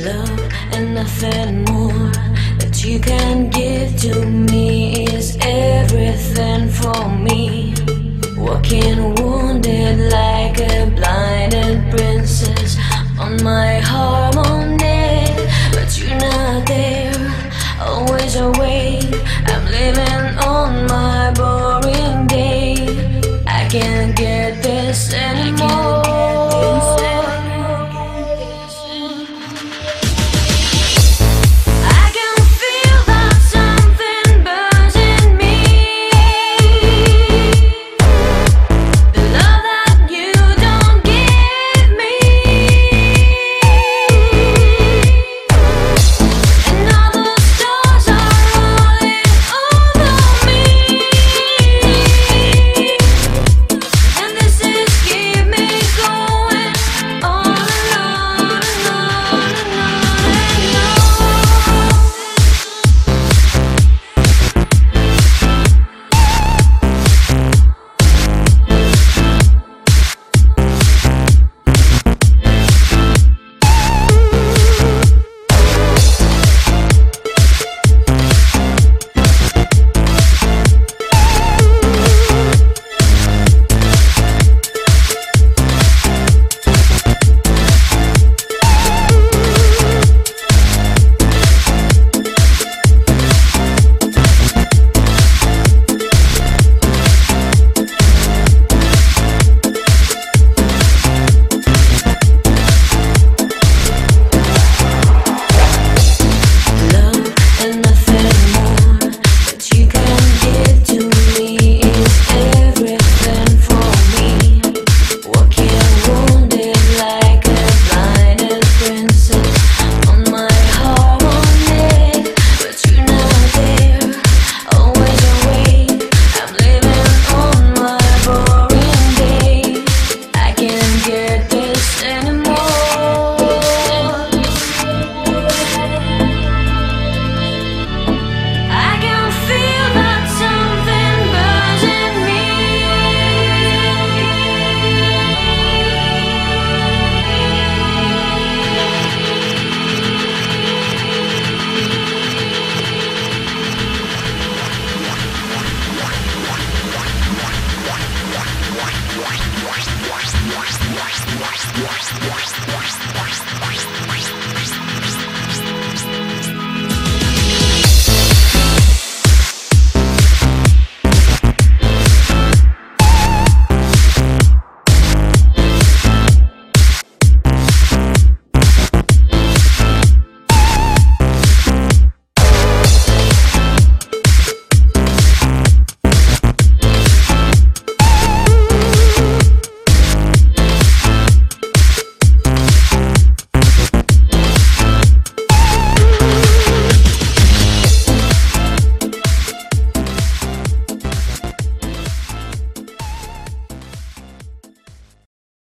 Love and nothing more that you can give to me is everything for me. Walking wounded like a blinded princess on my heart. Yes, yes, yes.